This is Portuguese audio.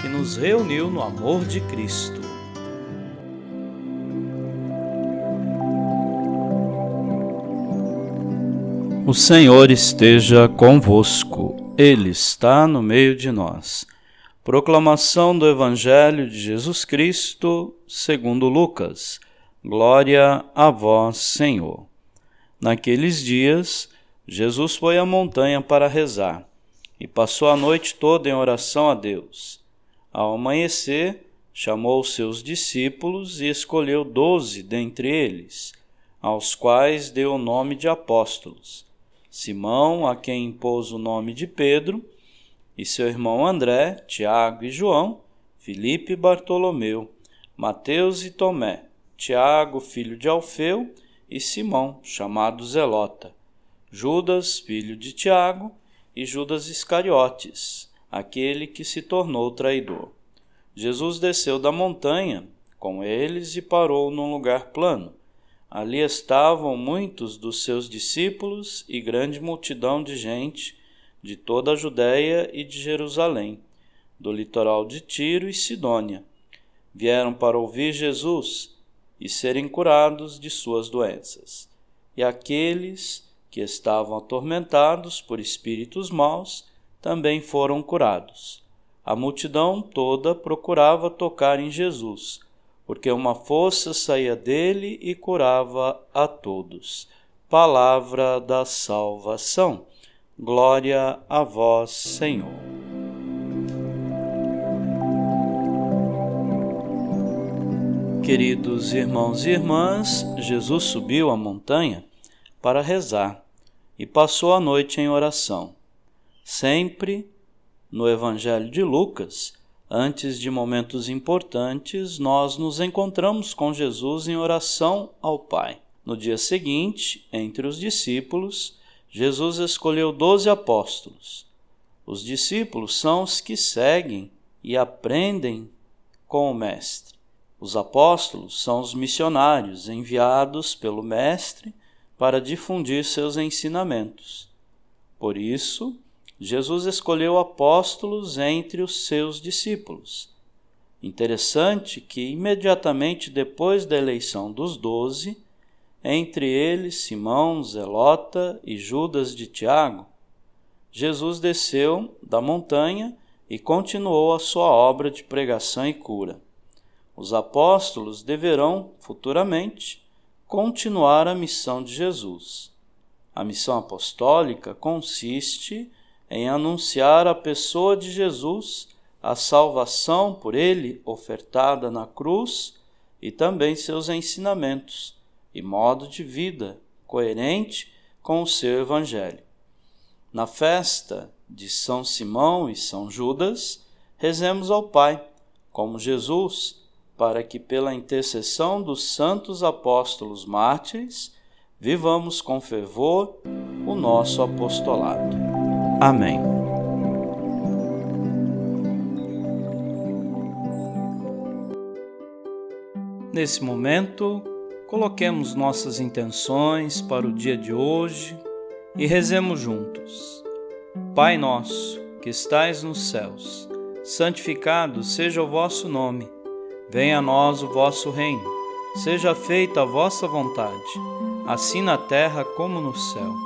que nos reuniu no amor de Cristo. O Senhor esteja convosco, Ele está no meio de nós. Proclamação do Evangelho de Jesus Cristo, segundo Lucas. Glória a vós, Senhor. Naqueles dias, Jesus foi à montanha para rezar e passou a noite toda em oração a Deus. Ao amanhecer, chamou seus discípulos e escolheu doze dentre eles, aos quais deu o nome de apóstolos: Simão, a quem impôs o nome de Pedro, e seu irmão André, Tiago e João, Filipe e Bartolomeu, Mateus e Tomé, Tiago, filho de Alfeu, e Simão, chamado Zelota, Judas, filho de Tiago, e Judas Iscariotes, aquele que se tornou traidor. Jesus desceu da montanha com eles e parou num lugar plano. Ali estavam muitos dos seus discípulos e grande multidão de gente de toda a Judéia e de Jerusalém, do litoral de Tiro e Sidônia. Vieram para ouvir Jesus e serem curados de suas doenças. E aqueles que estavam atormentados por espíritos maus também foram curados. A multidão toda procurava tocar em Jesus, porque uma força saía dele e curava a todos. Palavra da salvação. Glória a vós, Senhor. Queridos irmãos e irmãs, Jesus subiu a montanha para rezar e passou a noite em oração. Sempre no Evangelho de Lucas, antes de momentos importantes, nós nos encontramos com Jesus em oração ao Pai. No dia seguinte, entre os discípulos, Jesus escolheu doze apóstolos. Os discípulos são os que seguem e aprendem com o Mestre. Os apóstolos são os missionários enviados pelo Mestre para difundir seus ensinamentos. Por isso, Jesus escolheu apóstolos entre os seus discípulos. Interessante que, imediatamente depois da eleição dos doze, entre eles Simão, Zelota e Judas de Tiago, Jesus desceu da montanha e continuou a sua obra de pregação e cura. Os apóstolos deverão, futuramente, continuar a missão de Jesus. A missão apostólica consiste em anunciar a pessoa de Jesus, a salvação por ele ofertada na cruz e também seus ensinamentos e modo de vida coerente com o seu evangelho. Na festa de São Simão e São Judas, rezemos ao Pai, como Jesus, para que pela intercessão dos santos apóstolos mártires vivamos com fervor o nosso apostolado. Amém. Nesse momento, coloquemos nossas intenções para o dia de hoje e rezemos juntos. Pai nosso, que estais nos céus, santificado seja o vosso nome. Venha a nós o vosso reino. Seja feita a vossa vontade, assim na terra como no céu.